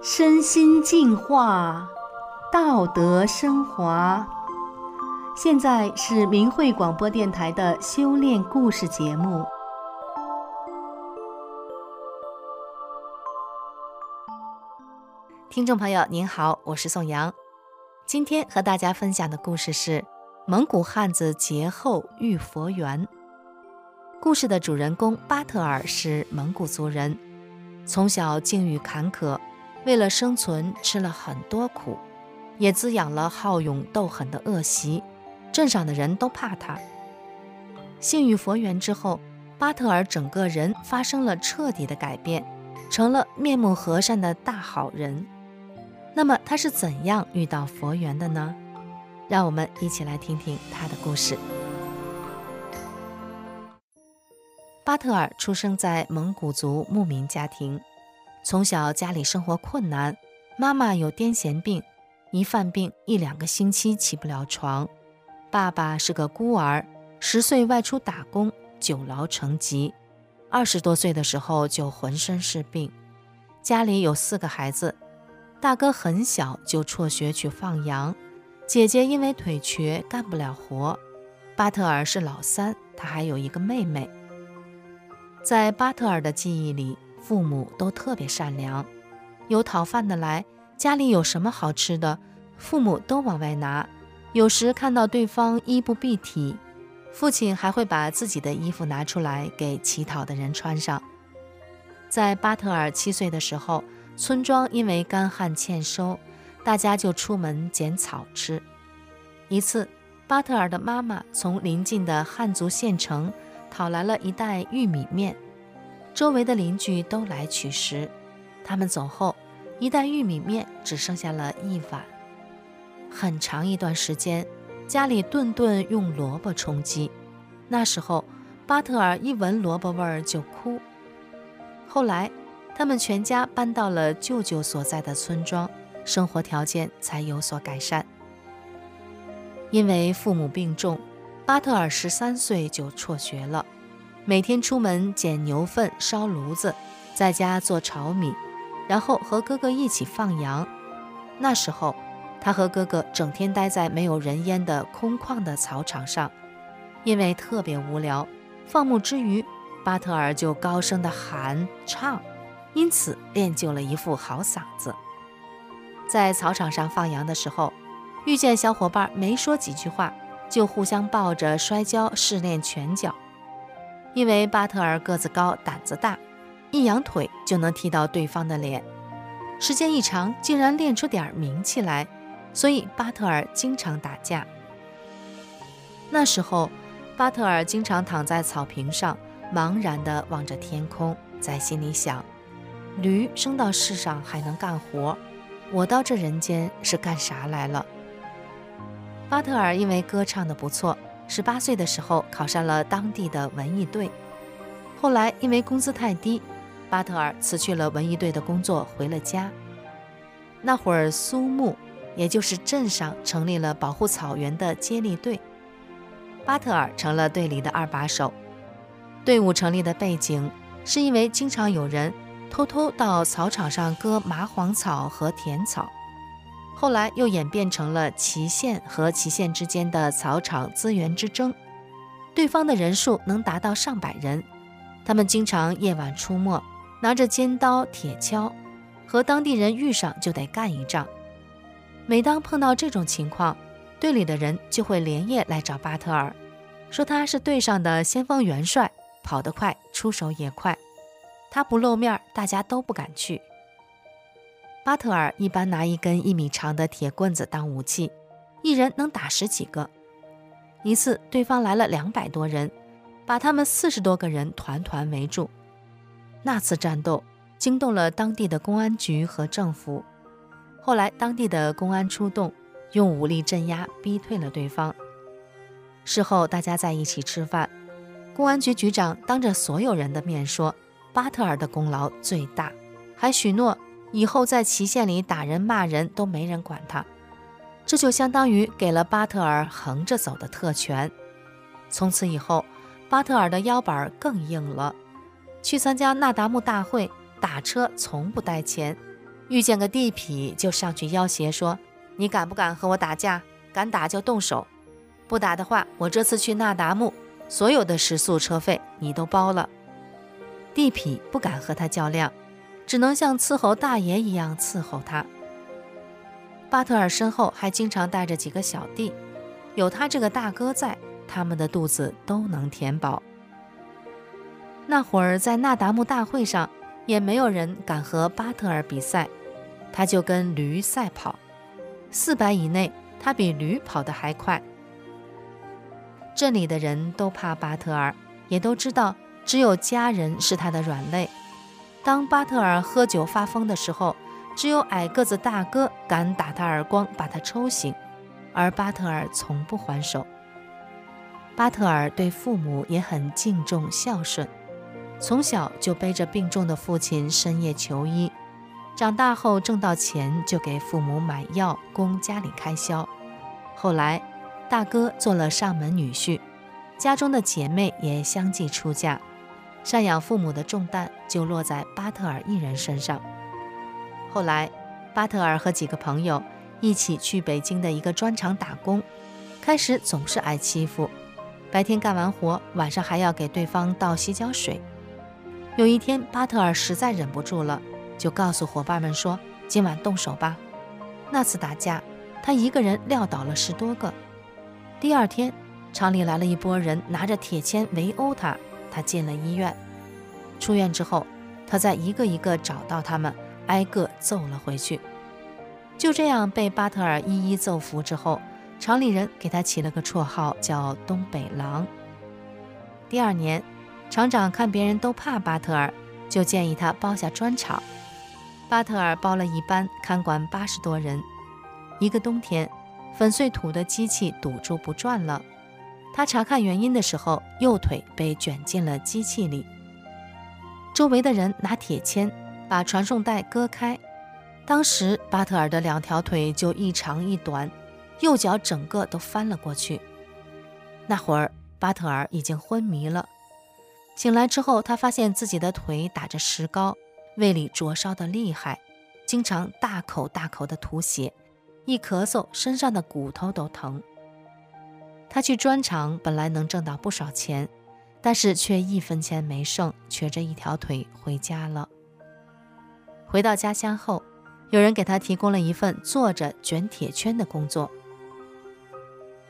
身心净化，道德升华。现在是明慧广播电台的修炼故事节目。听众朋友您好，我是宋阳。今天和大家分享的故事是蒙古汉子劫后遇佛缘。故事的主人公巴特尔是蒙古族人，从小境遇坎坷。为了生存，吃了很多苦，也滋养了好勇斗狠的恶习。镇上的人都怕他。幸遇佛缘之后，巴特尔整个人发生了彻底的改变，成了面目和善的大好人。那么他是怎样遇到佛缘的呢？让我们一起来听听他的故事。巴特尔出生在蒙古族牧民家庭。从小家里生活困难，妈妈有癫痫病，一犯病一两个星期起不了床。爸爸是个孤儿，十岁外出打工，久劳成疾，二十多岁的时候就浑身是病。家里有四个孩子，大哥很小就辍学去放羊，姐姐因为腿瘸干不了活。巴特尔是老三，他还有一个妹妹。在巴特尔的记忆里，父母都特别善良，有讨饭的来，家里有什么好吃的，父母都往外拿。有时看到对方衣不蔽体，父亲还会把自己的衣服拿出来给乞讨的人穿上。在巴特尔七岁的时候，村庄因为干旱欠收，大家就出门捡草吃。一次，巴特尔的妈妈从邻近的汉族县城讨来了一袋玉米面。周围的邻居都来取食，他们走后，一袋玉米面只剩下了一碗。很长一段时间，家里顿顿用萝卜充饥。那时候，巴特尔一闻萝卜味儿就哭。后来，他们全家搬到了舅舅所在的村庄，生活条件才有所改善。因为父母病重，巴特尔十三岁就辍学了。每天出门捡牛粪烧炉子，在家做炒米，然后和哥哥一起放羊。那时候，他和哥哥整天待在没有人烟的空旷的草场上，因为特别无聊。放牧之余，巴特尔就高声地喊唱，因此练就了一副好嗓子。在草场上放羊的时候，遇见小伙伴没说几句话，就互相抱着摔跤试练拳脚。因为巴特尔个子高，胆子大，一扬腿就能踢到对方的脸。时间一长，竟然练出点名气来，所以巴特尔经常打架。那时候，巴特尔经常躺在草坪上，茫然地望着天空，在心里想：驴生到世上还能干活，我到这人间是干啥来了？巴特尔因为歌唱的不错。十八岁的时候考上了当地的文艺队，后来因为工资太低，巴特尔辞去了文艺队的工作，回了家。那会儿苏木，也就是镇上成立了保护草原的接力队，巴特尔成了队里的二把手。队伍成立的背景是因为经常有人偷偷到草场上割麻黄草和甜草。后来又演变成了祁县和祁县之间的草场资源之争，对方的人数能达到上百人，他们经常夜晚出没，拿着尖刀、铁锹，和当地人遇上就得干一仗。每当碰到这种情况，队里的人就会连夜来找巴特尔，说他是队上的先锋元帅，跑得快，出手也快，他不露面，大家都不敢去。巴特尔一般拿一根一米长的铁棍子当武器，一人能打十几个。一次，对方来了两百多人，把他们四十多个人团团围住。那次战斗惊动了当地的公安局和政府。后来，当地的公安出动，用武力镇压，逼退了对方。事后，大家在一起吃饭，公安局局长当着所有人的面说，巴特尔的功劳最大，还许诺。以后在祁县里打人骂人都没人管他，这就相当于给了巴特尔横着走的特权。从此以后，巴特尔的腰板更硬了。去参加那达慕大会，打车从不带钱，遇见个地痞就上去要挟说：“你敢不敢和我打架？敢打就动手，不打的话，我这次去那达慕，所有的食宿车费你都包了。”地痞不敢和他较量，只能像伺候大爷一样伺候他。巴特尔身后还经常带着几个小弟，有他这个大哥在，他们的肚子都能填饱。那会儿在那达慕大会上，也没有人敢和巴特尔比赛，他就跟驴赛跑，四百以内，他比驴跑得还快。镇里的人都怕巴特尔，也都知道。只有家人是他的软肋。当巴特尔喝酒发疯的时候，只有矮个子大哥敢打他耳光，把他抽醒，而巴特尔从不还手。巴特尔对父母也很敬重孝顺，从小就背着病重的父亲深夜求医，长大后挣到钱就给父母买药供家里开销。后来，大哥做了上门女婿，家中的姐妹也相继出嫁。赡养父母的重担就落在巴特尔一人身上。后来，巴特尔和几个朋友一起去北京的一个砖厂打工，开始总是挨欺负，白天干完活，晚上还要给对方倒洗脚水。有一天，巴特尔实在忍不住了，就告诉伙伴们说：“今晚动手吧。”那次打架，他一个人撂倒了十多个。第二天，厂里来了一波人，拿着铁钳围殴他。他进了医院，出院之后，他再一个一个找到他们，挨个揍了回去。就这样被巴特尔一一揍服之后，厂里人给他起了个绰号，叫“东北狼”。第二年，厂长看别人都怕巴特尔，就建议他包下砖厂。巴特尔包了一班，看管八十多人。一个冬天，粉碎土的机器堵住不转了。他查看原因的时候，右腿被卷进了机器里。周围的人拿铁钳把传送带割开，当时巴特尔的两条腿就一长一短，右脚整个都翻了过去。那会儿巴特尔已经昏迷了。醒来之后，他发现自己的腿打着石膏，胃里灼烧得厉害，经常大口大口的吐血，一咳嗽身上的骨头都疼。他去砖厂本来能挣到不少钱，但是却一分钱没剩，瘸着一条腿回家了。回到家乡后，有人给他提供了一份坐着卷铁圈的工作。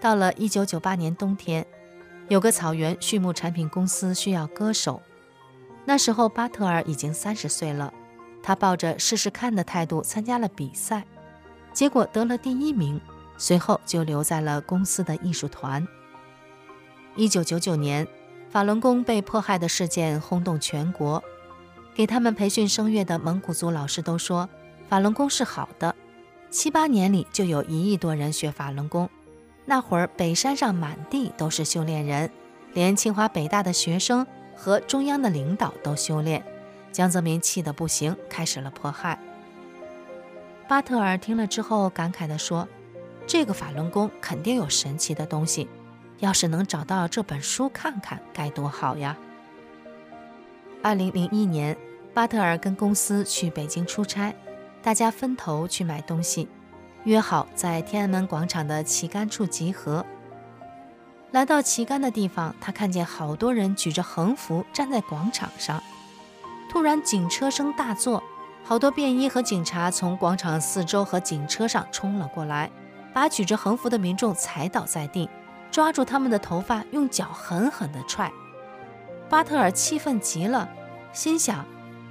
到了1998年冬天，有个草原畜牧产品公司需要歌手，那时候巴特尔已经三十岁了，他抱着试试看的态度参加了比赛，结果得了第一名。随后就留在了公司的艺术团。一九九九年，法轮功被迫害的事件轰动全国，给他们培训声乐的蒙古族老师都说法轮功是好的。七八年里就有一亿多人学法轮功，那会儿北山上满地都是修炼人，连清华北大的学生和中央的领导都修炼。江泽民气得不行，开始了迫害。巴特尔听了之后感慨地说。这个法轮功肯定有神奇的东西，要是能找到这本书看看，该多好呀！二零零一年，巴特尔跟公司去北京出差，大家分头去买东西，约好在天安门广场的旗杆处集合。来到旗杆的地方，他看见好多人举着横幅站在广场上，突然警车声大作，好多便衣和警察从广场四周和警车上冲了过来。把举着横幅的民众踩倒在地，抓住他们的头发，用脚狠狠地踹。巴特尔气愤极了，心想：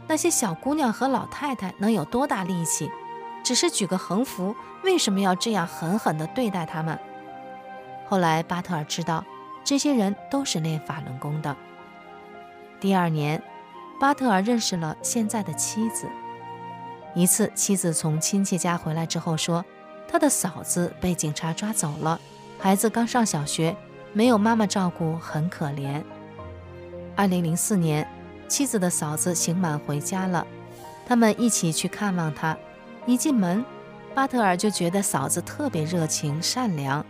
那些小姑娘和老太太能有多大力气？只是举个横幅，为什么要这样狠狠地对待他们？后来巴特尔知道，这些人都是练法轮功的。第二年，巴特尔认识了现在的妻子。一次，妻子从亲戚家回来之后说。他的嫂子被警察抓走了，孩子刚上小学，没有妈妈照顾，很可怜。二零零四年，妻子的嫂子刑满回家了，他们一起去看望他。一进门，巴特尔就觉得嫂子特别热情善良。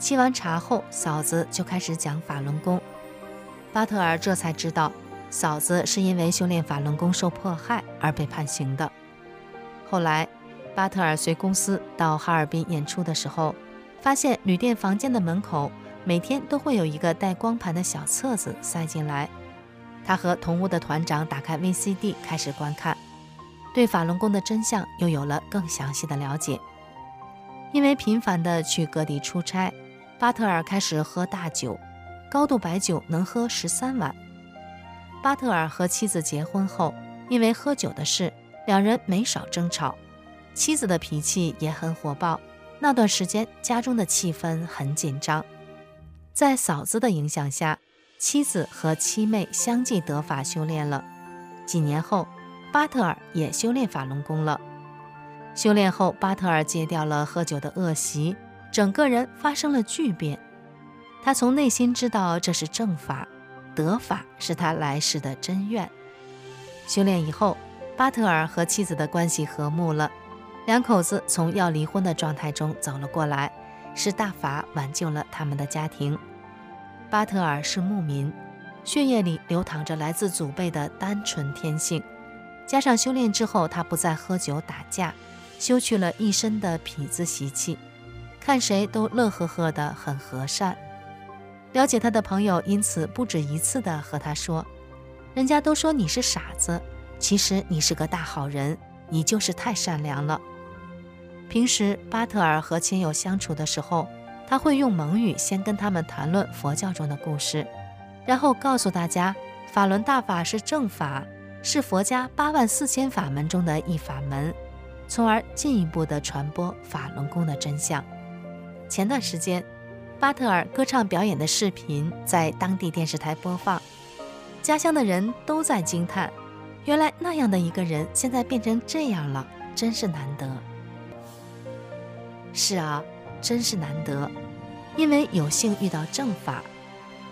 沏完茶后，嫂子就开始讲法轮功。巴特尔这才知道，嫂子是因为修炼法轮功受迫害而被判刑的。后来，巴特尔随公司到哈尔滨演出的时候，发现旅店房间的门口每天都会有一个带光盘的小册子塞进来。他和同屋的团长打开 VCD 开始观看，对法轮功的真相又有了更详细的了解。因为频繁的去各地出差，巴特尔开始喝大酒，高度白酒能喝十三碗。巴特尔和妻子结婚后，因为喝酒的事，两人没少争吵，妻子的脾气也很火爆。那段时间，家中的气氛很紧张。在嫂子的影响下，妻子和七妹相继得法修炼了。几年后，巴特尔也修炼法轮功了。修炼后，巴特尔戒掉了喝酒的恶习，整个人发生了巨变。他从内心知道这是正法，得法是他来世的真愿。修炼以后，巴特尔和妻子的关系和睦了，两口子从要离婚的状态中走了过来，是大法挽救了他们的家庭。巴特尔是牧民，血液里流淌着来自祖辈的单纯天性，加上修炼之后，他不再喝酒打架。修去了一身的痞子习气，看谁都乐呵呵的，很和善。了解他的朋友因此不止一次的和他说：“人家都说你是傻子，其实你是个大好人，你就是太善良了。”平时巴特尔和亲友相处的时候，他会用蒙语先跟他们谈论佛教中的故事，然后告诉大家，法轮大法是正法，是佛家八万四千法门中的一法门。从而进一步地传播法轮功的真相。前段时间，巴特尔歌唱表演的视频在当地电视台播放，家乡的人都在惊叹：原来那样的一个人，现在变成这样了，真是难得。是啊，真是难得，因为有幸遇到正法。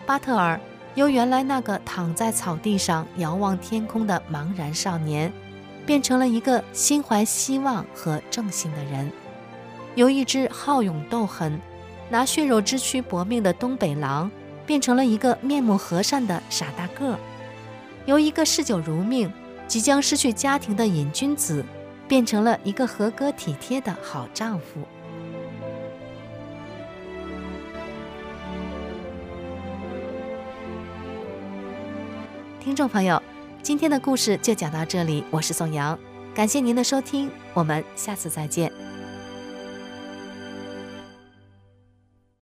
巴特尔由原来那个躺在草地上遥望天空的茫然少年。变成了一个心怀希望和正信的人，由一只好勇斗狠、拿血肉之躯搏命的东北狼，变成了一个面目和善的傻大个；由一个嗜酒如命、即将失去家庭的瘾君子，变成了一个合格体贴的好丈夫。听众朋友。今天的故事就讲到这里，我是宋阳，感谢您的收听，我们下次再见。